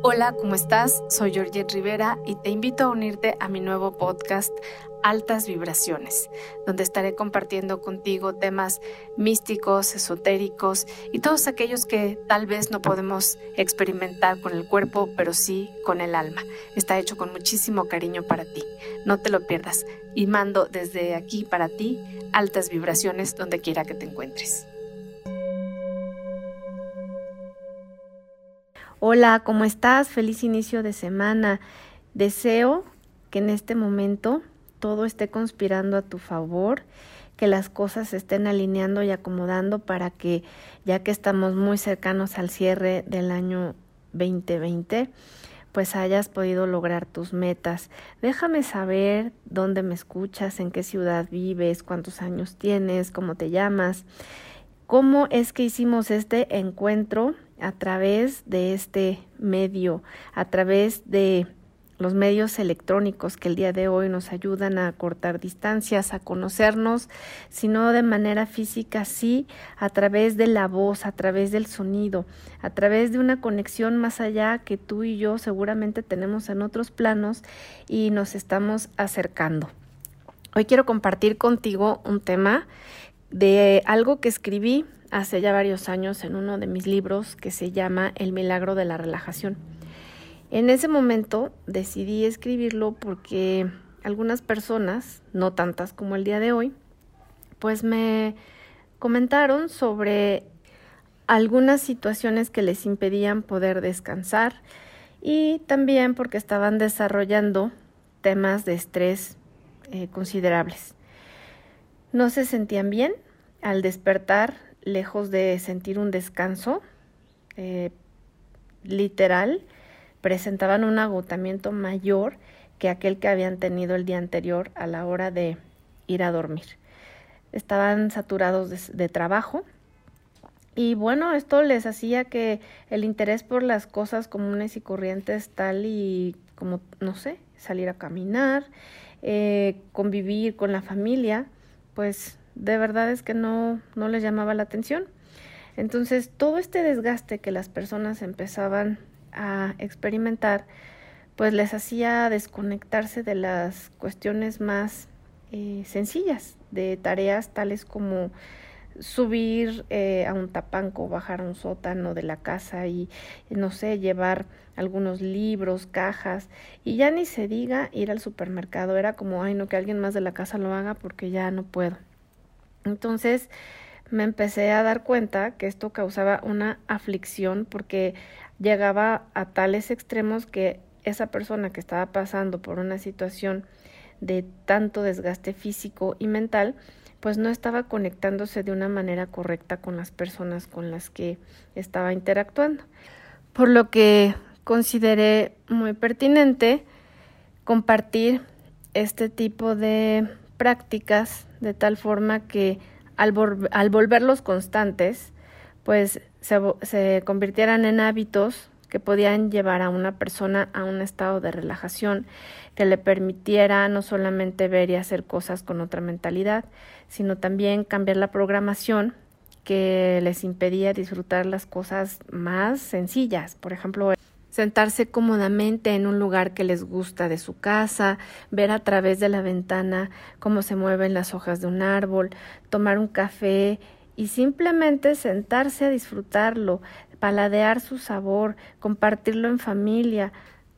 Hola, ¿cómo estás? Soy Georgette Rivera y te invito a unirte a mi nuevo podcast Altas Vibraciones, donde estaré compartiendo contigo temas místicos, esotéricos y todos aquellos que tal vez no podemos experimentar con el cuerpo, pero sí con el alma. Está hecho con muchísimo cariño para ti. No te lo pierdas y mando desde aquí para ti altas vibraciones donde quiera que te encuentres. Hola, ¿cómo estás? Feliz inicio de semana. Deseo que en este momento todo esté conspirando a tu favor, que las cosas se estén alineando y acomodando para que, ya que estamos muy cercanos al cierre del año 2020, pues hayas podido lograr tus metas. Déjame saber dónde me escuchas, en qué ciudad vives, cuántos años tienes, cómo te llamas, cómo es que hicimos este encuentro a través de este medio, a través de los medios electrónicos que el día de hoy nos ayudan a cortar distancias, a conocernos, sino de manera física, sí, a través de la voz, a través del sonido, a través de una conexión más allá que tú y yo seguramente tenemos en otros planos y nos estamos acercando. Hoy quiero compartir contigo un tema de algo que escribí hace ya varios años en uno de mis libros que se llama El milagro de la relajación. En ese momento decidí escribirlo porque algunas personas, no tantas como el día de hoy, pues me comentaron sobre algunas situaciones que les impedían poder descansar y también porque estaban desarrollando temas de estrés eh, considerables. No se sentían bien al despertar, lejos de sentir un descanso eh, literal, presentaban un agotamiento mayor que aquel que habían tenido el día anterior a la hora de ir a dormir. Estaban saturados de, trabajo y bueno, esto les hacía que el interés por las cosas comunes y corrientes tal y como, no sé, salir a caminar, eh, convivir con la familia, pues de verdad es que no, no les llamaba la atención. Entonces, todo este desgaste que las personas empezaban a experimentar, pues les hacía desconectarse de las cuestiones más eh, sencillas, de tareas tales como subir eh, a un tapanco, bajar a un sótano de la casa y, no sé, llevar algunos libros, cajas, y ya ni se diga ir al supermercado, era como, ay, no, que alguien más de la casa lo haga porque ya no puedo. Entonces me empecé a dar cuenta que esto causaba una aflicción porque llegaba a tales extremos que esa persona que estaba pasando por una situación de tanto desgaste físico y mental, pues no estaba conectándose de una manera correcta con las personas con las que estaba interactuando. Por lo que consideré muy pertinente compartir este tipo de prácticas de tal forma que al, al volverlos constantes, pues se, se convirtieran en hábitos que podían llevar a una persona a un estado de relajación que le permitiera no solamente ver y hacer cosas con otra mentalidad, sino también cambiar la programación que les impedía disfrutar las cosas más sencillas. Por ejemplo, sentarse cómodamente en un lugar que les gusta de su casa, ver a través de la ventana cómo se mueven las hojas de un árbol, tomar un café y simplemente sentarse a disfrutarlo, paladear su sabor, compartirlo en familia,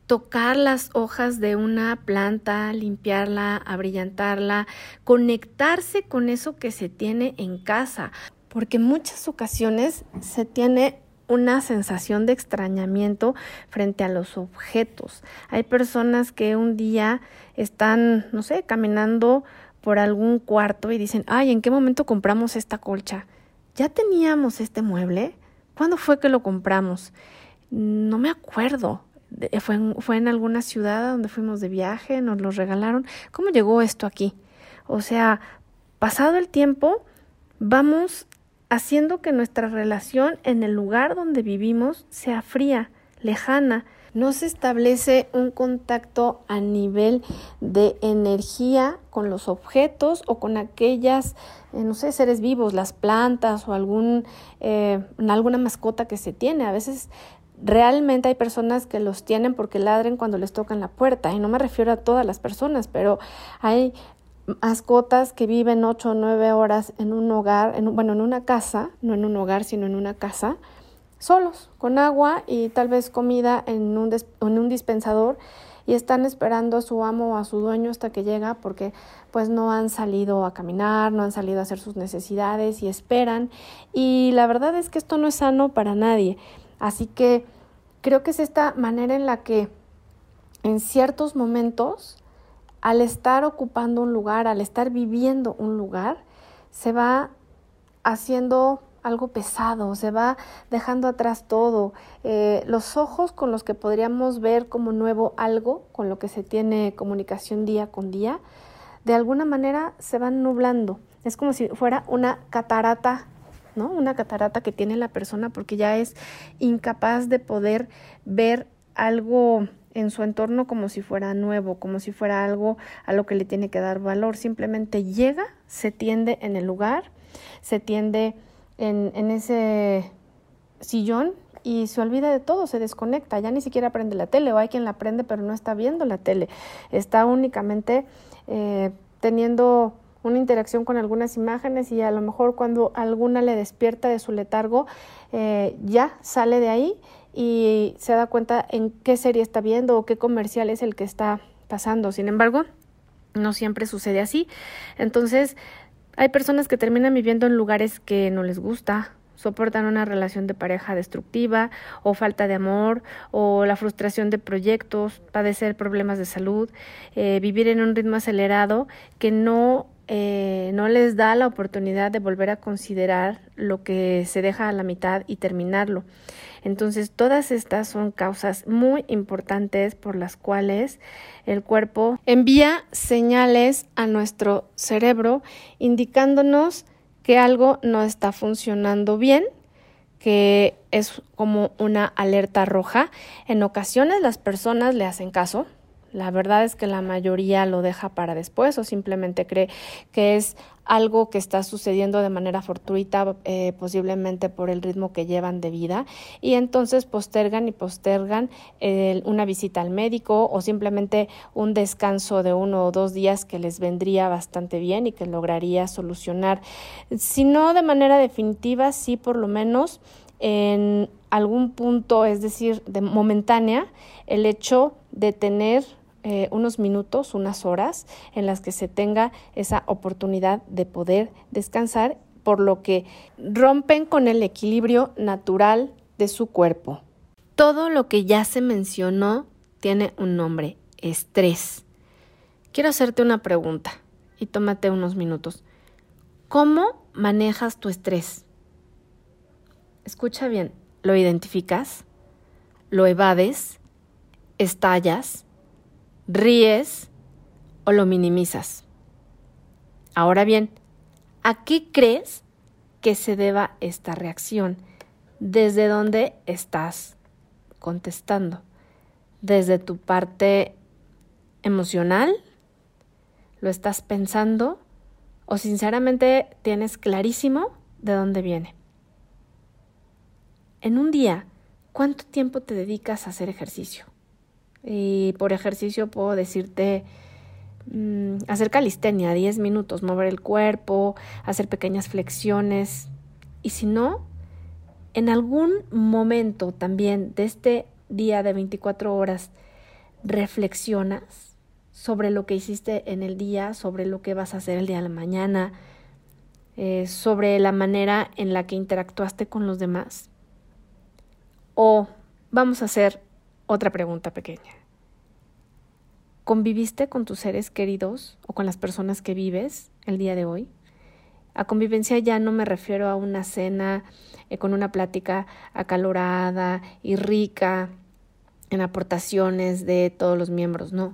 tocar las hojas de una planta, limpiarla, abrillantarla, conectarse con eso que se tiene en casa, porque en muchas ocasiones se tiene una sensación de extrañamiento frente a los objetos. Hay personas que un día están, no sé, caminando por algún cuarto y dicen, ay, ¿en qué momento compramos esta colcha? ¿Ya teníamos este mueble? ¿Cuándo fue que lo compramos? No me acuerdo. Fue en, fue en alguna ciudad donde fuimos de viaje, nos lo regalaron. ¿Cómo llegó esto aquí? O sea, pasado el tiempo, vamos haciendo que nuestra relación en el lugar donde vivimos sea fría, lejana. No se establece un contacto a nivel de energía con los objetos o con aquellas, eh, no sé, seres vivos, las plantas o algún, eh, alguna mascota que se tiene. A veces realmente hay personas que los tienen porque ladren cuando les tocan la puerta y no me refiero a todas las personas, pero hay mascotas que viven ocho o nueve horas en un hogar, en, bueno, en una casa, no en un hogar, sino en una casa, solos, con agua y tal vez comida en un, en un dispensador y están esperando a su amo o a su dueño hasta que llega porque pues no han salido a caminar, no han salido a hacer sus necesidades y esperan y la verdad es que esto no es sano para nadie. Así que creo que es esta manera en la que en ciertos momentos al estar ocupando un lugar, al estar viviendo un lugar, se va haciendo algo pesado, se va dejando atrás todo. Eh, los ojos con los que podríamos ver como nuevo algo, con lo que se tiene comunicación día con día, de alguna manera se van nublando. Es como si fuera una catarata, ¿no? Una catarata que tiene la persona porque ya es incapaz de poder ver algo en su entorno como si fuera nuevo, como si fuera algo a lo que le tiene que dar valor. Simplemente llega, se tiende en el lugar, se tiende en, en ese sillón y se olvida de todo, se desconecta, ya ni siquiera prende la tele o hay quien la prende pero no está viendo la tele, está únicamente eh, teniendo una interacción con algunas imágenes y a lo mejor cuando alguna le despierta de su letargo eh, ya sale de ahí y se da cuenta en qué serie está viendo o qué comercial es el que está pasando. Sin embargo, no siempre sucede así. Entonces, hay personas que terminan viviendo en lugares que no les gusta, soportan una relación de pareja destructiva o falta de amor o la frustración de proyectos, padecer problemas de salud, eh, vivir en un ritmo acelerado que no eh, no les da la oportunidad de volver a considerar lo que se deja a la mitad y terminarlo. Entonces, todas estas son causas muy importantes por las cuales el cuerpo envía señales a nuestro cerebro indicándonos que algo no está funcionando bien, que es como una alerta roja. En ocasiones las personas le hacen caso, la verdad es que la mayoría lo deja para después o simplemente cree que es algo que está sucediendo de manera fortuita, eh, posiblemente por el ritmo que llevan de vida, y entonces postergan y postergan una visita al médico o simplemente un descanso de uno o dos días que les vendría bastante bien y que lograría solucionar, si no de manera definitiva, sí por lo menos en algún punto, es decir, de momentánea, el hecho de tener eh, unos minutos, unas horas en las que se tenga esa oportunidad de poder descansar, por lo que rompen con el equilibrio natural de su cuerpo. Todo lo que ya se mencionó tiene un nombre, estrés. Quiero hacerte una pregunta y tómate unos minutos. ¿Cómo manejas tu estrés? Escucha bien, ¿lo identificas? ¿Lo evades? ¿Estallas? Ríes o lo minimizas. Ahora bien, ¿a qué crees que se deba esta reacción? ¿Desde dónde estás contestando? ¿Desde tu parte emocional? ¿Lo estás pensando? ¿O sinceramente tienes clarísimo de dónde viene? En un día, ¿cuánto tiempo te dedicas a hacer ejercicio? Y por ejercicio puedo decirte mm, hacer calistenia, 10 minutos, mover el cuerpo, hacer pequeñas flexiones. Y si no, en algún momento también de este día de 24 horas, reflexionas sobre lo que hiciste en el día, sobre lo que vas a hacer el día de la mañana, eh, sobre la manera en la que interactuaste con los demás. O vamos a hacer otra pregunta pequeña. ¿Conviviste con tus seres queridos o con las personas que vives el día de hoy? A convivencia ya no me refiero a una cena eh, con una plática acalorada y rica en aportaciones de todos los miembros, no.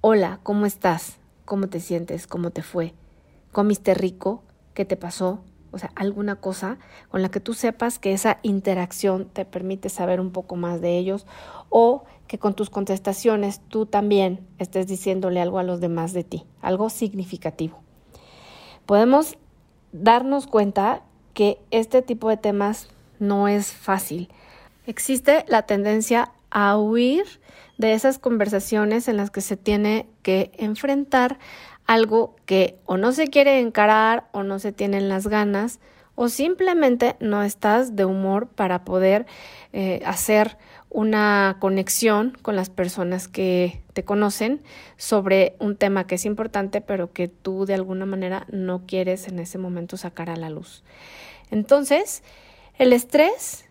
Hola, ¿cómo estás? ¿Cómo te sientes? ¿Cómo te fue? ¿Comiste rico? ¿Qué te pasó? O sea, alguna cosa con la que tú sepas que esa interacción te permite saber un poco más de ellos o que con tus contestaciones tú también estés diciéndole algo a los demás de ti, algo significativo. Podemos darnos cuenta que este tipo de temas no es fácil Existe la tendencia a huir de esas conversaciones en las que se tiene que enfrentar algo que o no se quiere encarar o no se tienen las ganas o simplemente no estás de humor para poder eh, hacer una conexión con las personas que te conocen sobre un tema que es importante pero que tú de alguna manera no quieres en ese momento sacar a la luz. Entonces, el estrés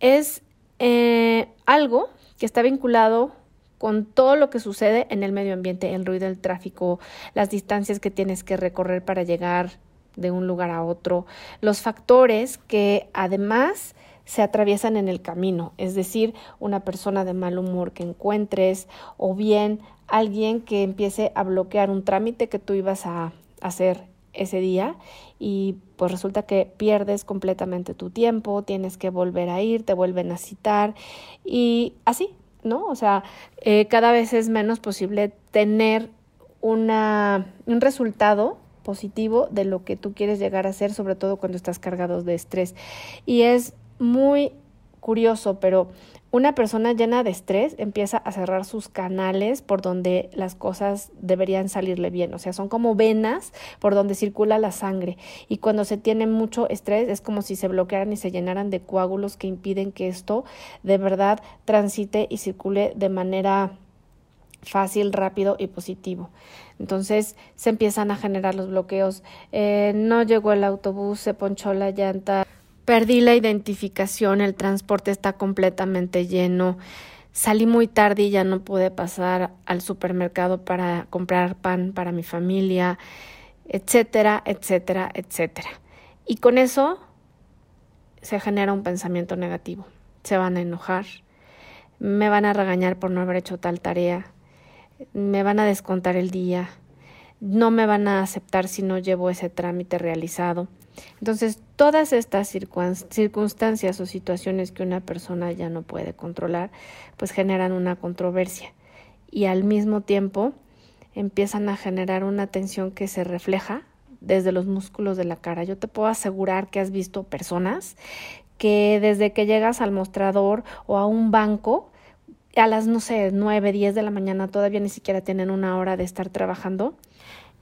es eh, algo que está vinculado con todo lo que sucede en el medio ambiente, el ruido del tráfico, las distancias que tienes que recorrer para llegar de un lugar a otro, los factores que además se atraviesan en el camino, es decir, una persona de mal humor que encuentres o bien alguien que empiece a bloquear un trámite que tú ibas a hacer ese día y pues resulta que pierdes completamente tu tiempo, tienes que volver a ir, te vuelven a citar y así, ¿no? O sea, eh, cada vez es menos posible tener una, un resultado positivo de lo que tú quieres llegar a ser, sobre todo cuando estás cargado de estrés. Y es muy curioso, pero una persona llena de estrés empieza a cerrar sus canales por donde las cosas deberían salirle bien, o sea, son como venas por donde circula la sangre y cuando se tiene mucho estrés es como si se bloquearan y se llenaran de coágulos que impiden que esto de verdad transite y circule de manera fácil, rápido y positivo. Entonces se empiezan a generar los bloqueos. Eh, no llegó el autobús, se ponchó la llanta, perdí la identificación, el transporte está completamente lleno. Salí muy tarde y ya no pude pasar al supermercado para comprar pan para mi familia, etcétera, etcétera, etcétera. Y con eso se genera un pensamiento negativo. Se van a enojar, me van a regañar por no haber hecho tal tarea, me van a descontar el día, no me van a aceptar si no llevo ese trámite realizado. Entonces, todas estas circunstancias o situaciones que una persona ya no puede controlar, pues generan una controversia y al mismo tiempo empiezan a generar una tensión que se refleja desde los músculos de la cara. Yo te puedo asegurar que has visto personas que desde que llegas al mostrador o a un banco a las, no sé, nueve, diez de la mañana todavía ni siquiera tienen una hora de estar trabajando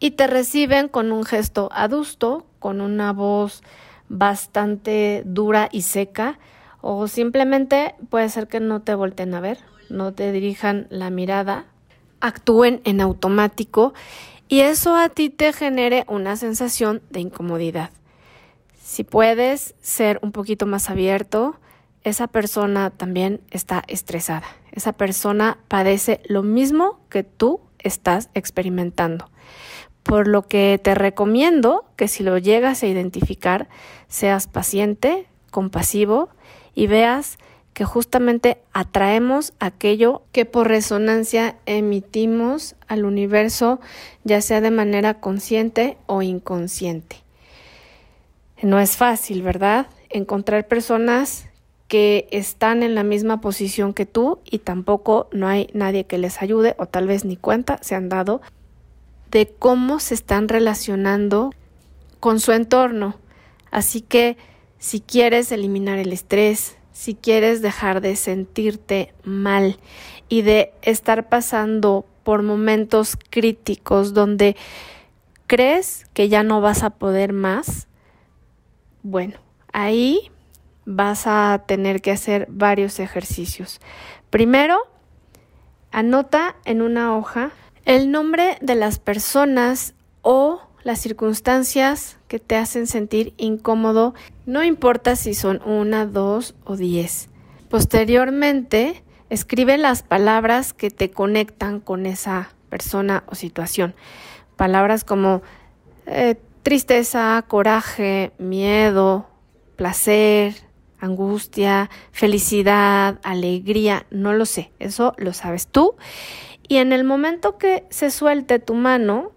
y te reciben con un gesto adusto, con una voz bastante dura y seca o simplemente puede ser que no te volten a ver, no te dirijan la mirada, actúen en automático y eso a ti te genere una sensación de incomodidad. Si puedes ser un poquito más abierto, esa persona también está estresada. Esa persona padece lo mismo que tú estás experimentando. Por lo que te recomiendo que si lo llegas a identificar, seas paciente, compasivo y veas que justamente atraemos aquello que por resonancia emitimos al universo, ya sea de manera consciente o inconsciente. No es fácil, ¿verdad? Encontrar personas que están en la misma posición que tú y tampoco no hay nadie que les ayude o tal vez ni cuenta se han dado de cómo se están relacionando con su entorno. Así que si quieres eliminar el estrés, si quieres dejar de sentirte mal y de estar pasando por momentos críticos donde crees que ya no vas a poder más, bueno, ahí vas a tener que hacer varios ejercicios. Primero, anota en una hoja el nombre de las personas o las circunstancias que te hacen sentir incómodo, no importa si son una, dos o diez. Posteriormente, escribe las palabras que te conectan con esa persona o situación. Palabras como eh, tristeza, coraje, miedo, placer, angustia, felicidad, alegría, no lo sé, eso lo sabes tú. Y en el momento que se suelte tu mano,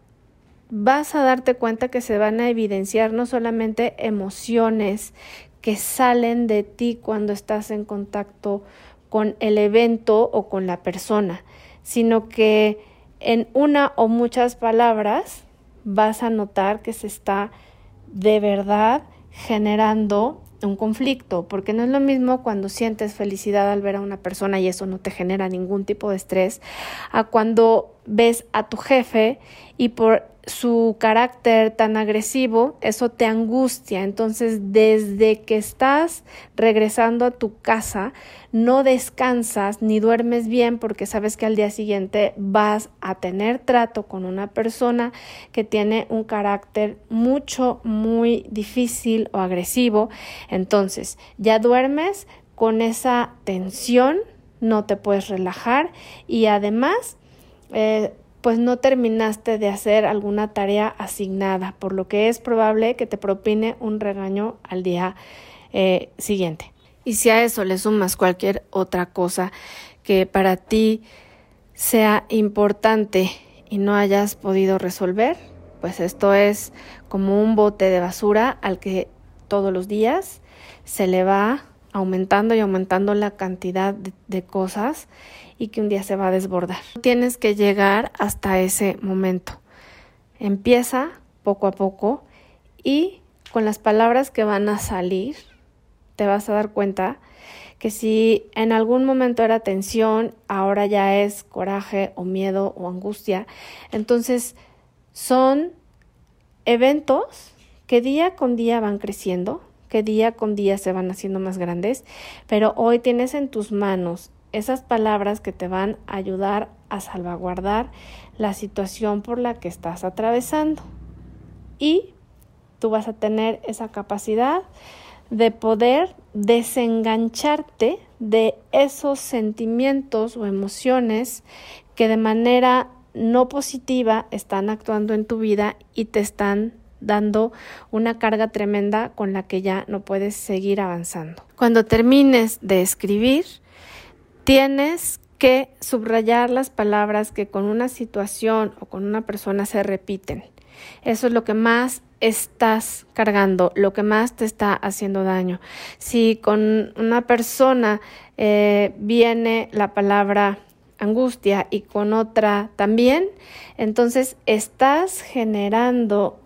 vas a darte cuenta que se van a evidenciar no solamente emociones que salen de ti cuando estás en contacto con el evento o con la persona, sino que en una o muchas palabras vas a notar que se está de verdad generando un conflicto, porque no es lo mismo cuando sientes felicidad al ver a una persona y eso no te genera ningún tipo de estrés, a cuando ves a tu jefe y por su carácter tan agresivo, eso te angustia. Entonces, desde que estás regresando a tu casa, no descansas ni duermes bien porque sabes que al día siguiente vas a tener trato con una persona que tiene un carácter mucho, muy difícil o agresivo. Entonces, ya duermes con esa tensión, no te puedes relajar y además, eh, pues no terminaste de hacer alguna tarea asignada, por lo que es probable que te propine un regaño al día eh, siguiente. Y si a eso le sumas cualquier otra cosa que para ti sea importante y no hayas podido resolver, pues esto es como un bote de basura al que todos los días se le va aumentando y aumentando la cantidad de cosas y que un día se va a desbordar. Tienes que llegar hasta ese momento. Empieza poco a poco y con las palabras que van a salir te vas a dar cuenta que si en algún momento era tensión, ahora ya es coraje o miedo o angustia, entonces son eventos que día con día van creciendo, que día con día se van haciendo más grandes, pero hoy tienes en tus manos esas palabras que te van a ayudar a salvaguardar la situación por la que estás atravesando. Y tú vas a tener esa capacidad de poder desengancharte de esos sentimientos o emociones que de manera no positiva están actuando en tu vida y te están dando una carga tremenda con la que ya no puedes seguir avanzando. Cuando termines de escribir, Tienes que subrayar las palabras que con una situación o con una persona se repiten. Eso es lo que más estás cargando, lo que más te está haciendo daño. Si con una persona eh, viene la palabra angustia y con otra también, entonces estás generando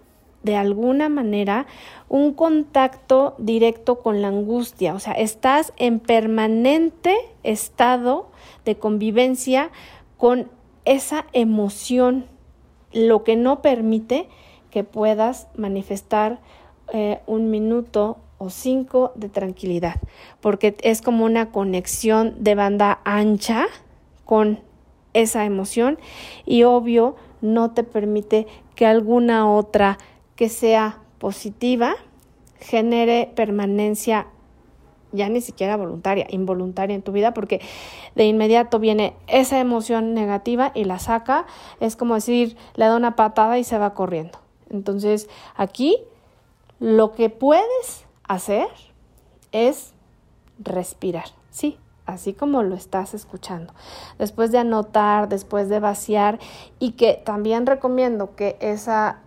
de alguna manera un contacto directo con la angustia, o sea, estás en permanente estado de convivencia con esa emoción, lo que no permite que puedas manifestar eh, un minuto o cinco de tranquilidad, porque es como una conexión de banda ancha con esa emoción y obvio no te permite que alguna otra que sea positiva genere permanencia ya ni siquiera voluntaria, involuntaria en tu vida, porque de inmediato viene esa emoción negativa y la saca, es como decir, le da una patada y se va corriendo. Entonces, aquí lo que puedes hacer es respirar, sí, así como lo estás escuchando. Después de anotar, después de vaciar y que también recomiendo que esa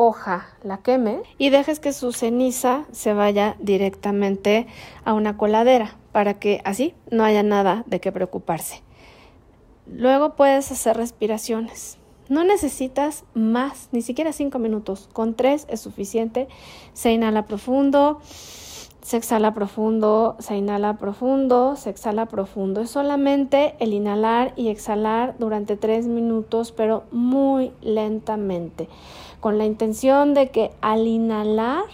hoja la queme y dejes que su ceniza se vaya directamente a una coladera para que así no haya nada de qué preocuparse. Luego puedes hacer respiraciones. No necesitas más, ni siquiera cinco minutos. Con tres es suficiente. Se inhala profundo, se exhala profundo, se inhala profundo, se exhala profundo. Es solamente el inhalar y exhalar durante tres minutos, pero muy lentamente con la intención de que al inhalar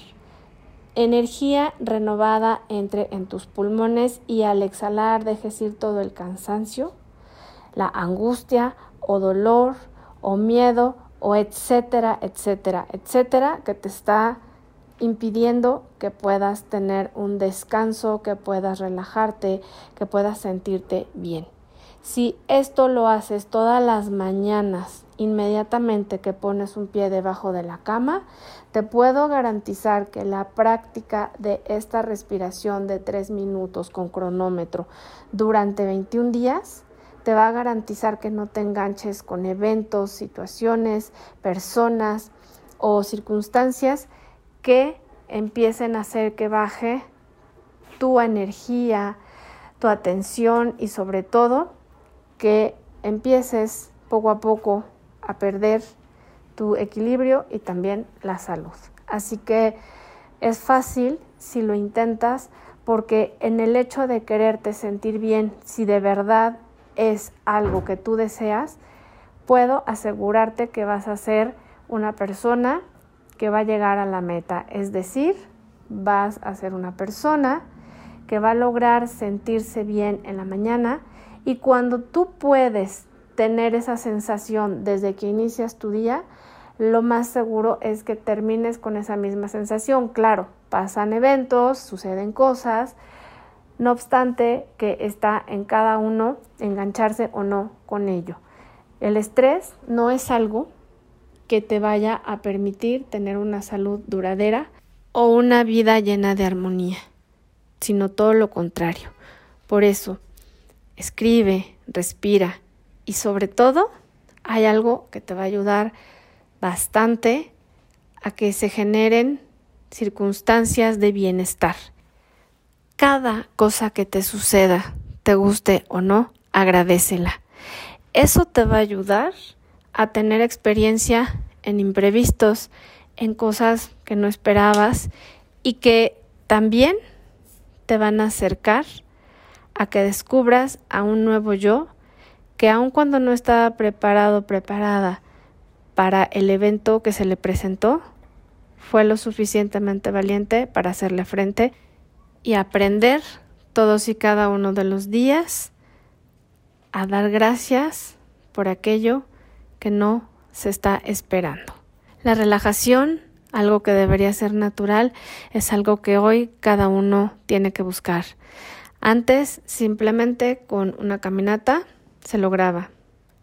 energía renovada entre en tus pulmones y al exhalar dejes ir todo el cansancio, la angustia o dolor o miedo o etcétera, etcétera, etcétera que te está impidiendo que puedas tener un descanso, que puedas relajarte, que puedas sentirte bien. Si esto lo haces todas las mañanas, inmediatamente que pones un pie debajo de la cama, te puedo garantizar que la práctica de esta respiración de tres minutos con cronómetro durante 21 días te va a garantizar que no te enganches con eventos, situaciones, personas o circunstancias que empiecen a hacer que baje tu energía, tu atención y sobre todo que empieces poco a poco a perder tu equilibrio y también la salud. Así que es fácil si lo intentas, porque en el hecho de quererte sentir bien, si de verdad es algo que tú deseas, puedo asegurarte que vas a ser una persona que va a llegar a la meta. Es decir, vas a ser una persona que va a lograr sentirse bien en la mañana y cuando tú puedes tener esa sensación desde que inicias tu día, lo más seguro es que termines con esa misma sensación. Claro, pasan eventos, suceden cosas, no obstante que está en cada uno engancharse o no con ello. El estrés no es algo que te vaya a permitir tener una salud duradera o una vida llena de armonía, sino todo lo contrario. Por eso, escribe, respira y sobre todo hay algo que te va a ayudar bastante a que se generen circunstancias de bienestar. Cada cosa que te suceda, te guste o no, agradecela. Eso te va a ayudar a tener experiencia en imprevistos, en cosas que no esperabas y que también te van a acercar a que descubras a un nuevo yo que aun cuando no estaba preparado, preparada para el evento que se le presentó, fue lo suficientemente valiente para hacerle frente y aprender todos y cada uno de los días a dar gracias por aquello que no se está esperando. La relajación, algo que debería ser natural, es algo que hoy cada uno tiene que buscar. Antes, simplemente con una caminata se lograba.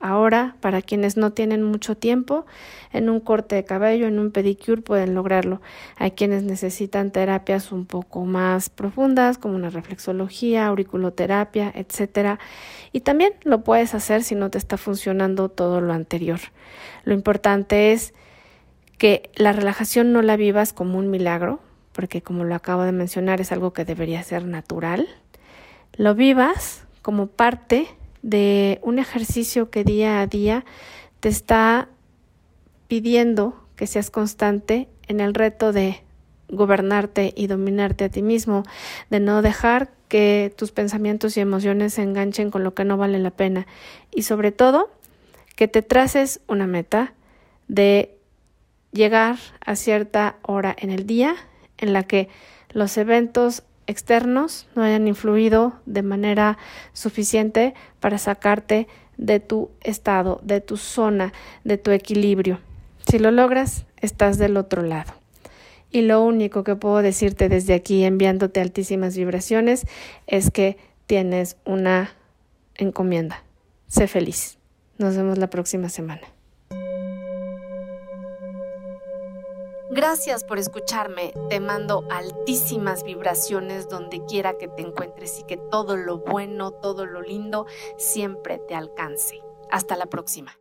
Ahora, para quienes no tienen mucho tiempo, en un corte de cabello, en un pedicure pueden lograrlo. Hay quienes necesitan terapias un poco más profundas, como una reflexología, auriculoterapia, etcétera. Y también lo puedes hacer si no te está funcionando todo lo anterior. Lo importante es que la relajación no la vivas como un milagro, porque como lo acabo de mencionar es algo que debería ser natural. Lo vivas como parte de un ejercicio que día a día te está pidiendo que seas constante en el reto de gobernarte y dominarte a ti mismo, de no dejar que tus pensamientos y emociones se enganchen con lo que no vale la pena. Y sobre todo que te traces una meta de llegar a cierta hora en el día en la que los eventos externos no hayan influido de manera suficiente para sacarte de tu estado, de tu zona, de tu equilibrio. Si lo logras, estás del otro lado. Y lo único que puedo decirte desde aquí, enviándote altísimas vibraciones, es que tienes una encomienda. Sé feliz. Nos vemos la próxima semana. Gracias por escucharme. Te mando altísimas vibraciones donde quiera que te encuentres y que todo lo bueno, todo lo lindo siempre te alcance. Hasta la próxima.